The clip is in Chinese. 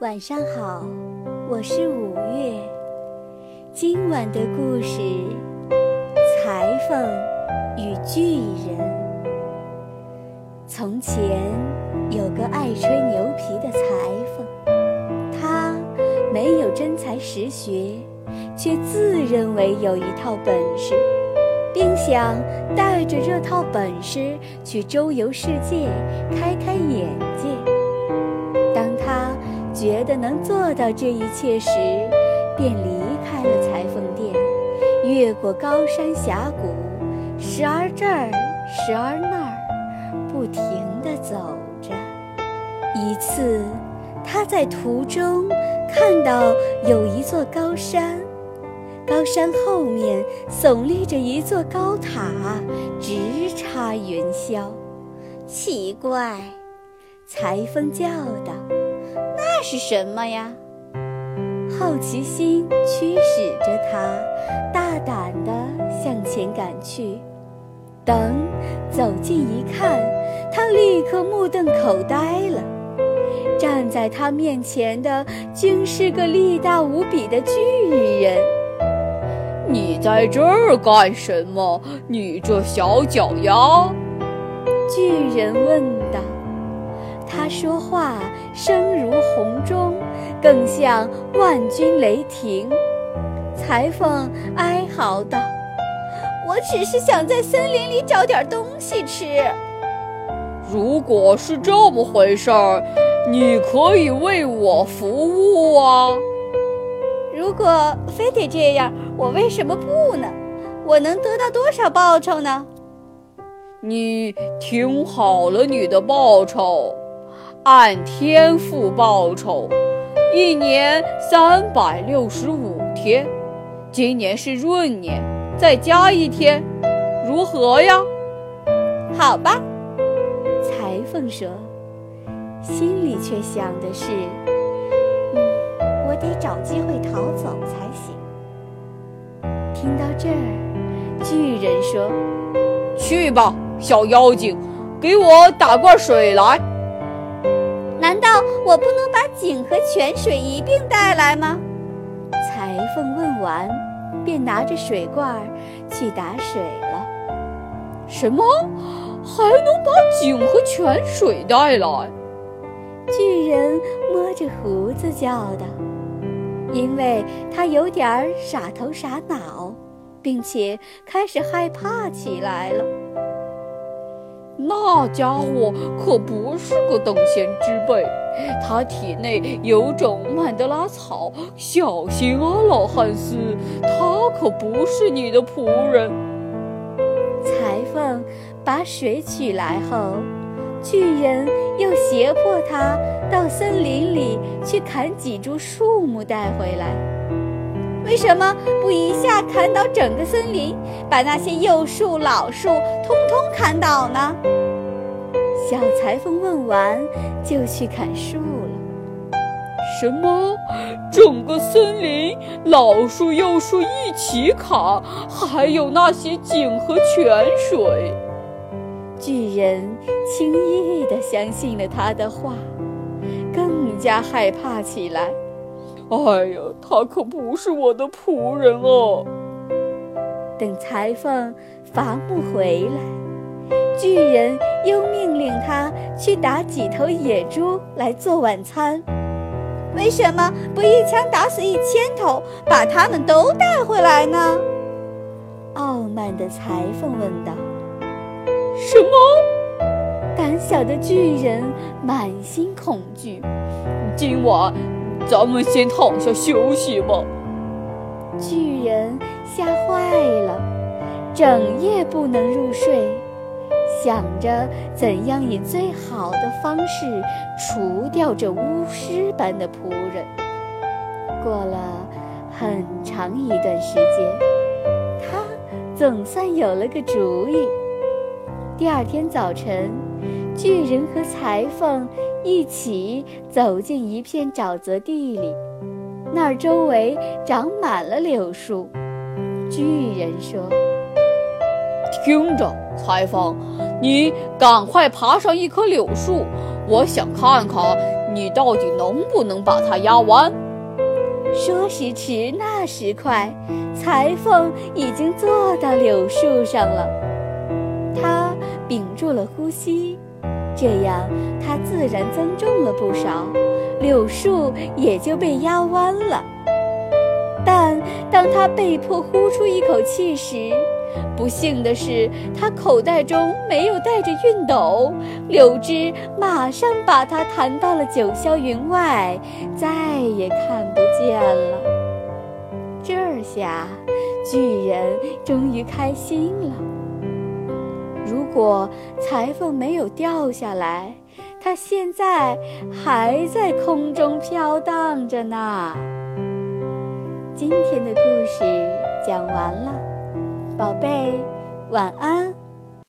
晚上好，我是五月。今晚的故事《裁缝与巨人》。从前有个爱吹牛皮的裁缝，他没有真才实学，却自认为有一套本事，并想带着这套本事去周游世界，开开眼界。觉得能做到这一切时，便离开了裁缝店，越过高山峡谷，时而这儿，时而那儿，不停地走着。一次，他在途中看到有一座高山，高山后面耸立着一座高塔，直插云霄。奇怪，裁缝叫道。那是什么呀？好奇心驱使着他，大胆地向前赶去。等走近一看，他立刻目瞪口呆了。站在他面前的，竟是个力大无比的巨人。你在这儿干什么？你这小脚丫！巨人问道。他说话声如洪钟，更像万钧雷霆。裁缝哀嚎道：“我只是想在森林里找点东西吃。”如果是这么回事儿，你可以为我服务啊。如果非得这样，我为什么不呢？我能得到多少报酬呢？你听好了，你的报酬。按天付报酬，一年三百六十五天，今年是闰年，再加一天，如何呀？好吧，裁缝说，心里却想的是，嗯，我得找机会逃走才行。听到这儿，巨人说：“去吧，小妖精，给我打罐水来。”难道我不能把井和泉水一并带来吗？裁缝问完，便拿着水罐去打水了。什么？还能把井和泉水带来？巨人摸着胡子叫道，因为他有点傻头傻脑，并且开始害怕起来了。那家伙可不是个等闲之辈，他体内有种曼德拉草，小心啊，老汉斯，他可不是你的仆人。裁缝把水取来后，巨人又胁迫他到森林里去砍几株树木带回来。为什么不一下砍倒整个森林，把那些幼树、老树通通砍倒呢？小裁缝问完，就去砍树了。什么？整个森林，老树、幼树一起砍，还有那些井和泉水？巨人轻易地相信了他的话，更加害怕起来。哎呀，他可不是我的仆人哦！等裁缝伐木回来，巨人又命令他去打几头野猪来做晚餐。为什么不一枪打死一千头，把他们都带回来呢？傲慢的裁缝问道。什么？胆小的巨人满心恐惧。今晚。咱们先躺下休息吧。巨人吓坏了，整夜不能入睡，想着怎样以最好的方式除掉这巫师般的仆人。过了很长一段时间，他总算有了个主意。第二天早晨，巨人和裁缝。一起走进一片沼泽地里，那儿周围长满了柳树。巨人说：“听着，裁缝，你赶快爬上一棵柳树，我想看看你到底能不能把它压弯？说时迟，那时快，裁缝已经坐到柳树上了。他屏住了呼吸，这样他自然增重了不少，柳树也就被压弯了。但当他被迫呼出一口气时，不幸的是，他口袋中没有带着熨斗，柳枝马上把他弹到了九霄云外，再也看不见了。这下，巨人终于开心了。果裁缝没有掉下来，他现在还在空中飘荡着呢。今天的故事讲完了。宝贝，晚安。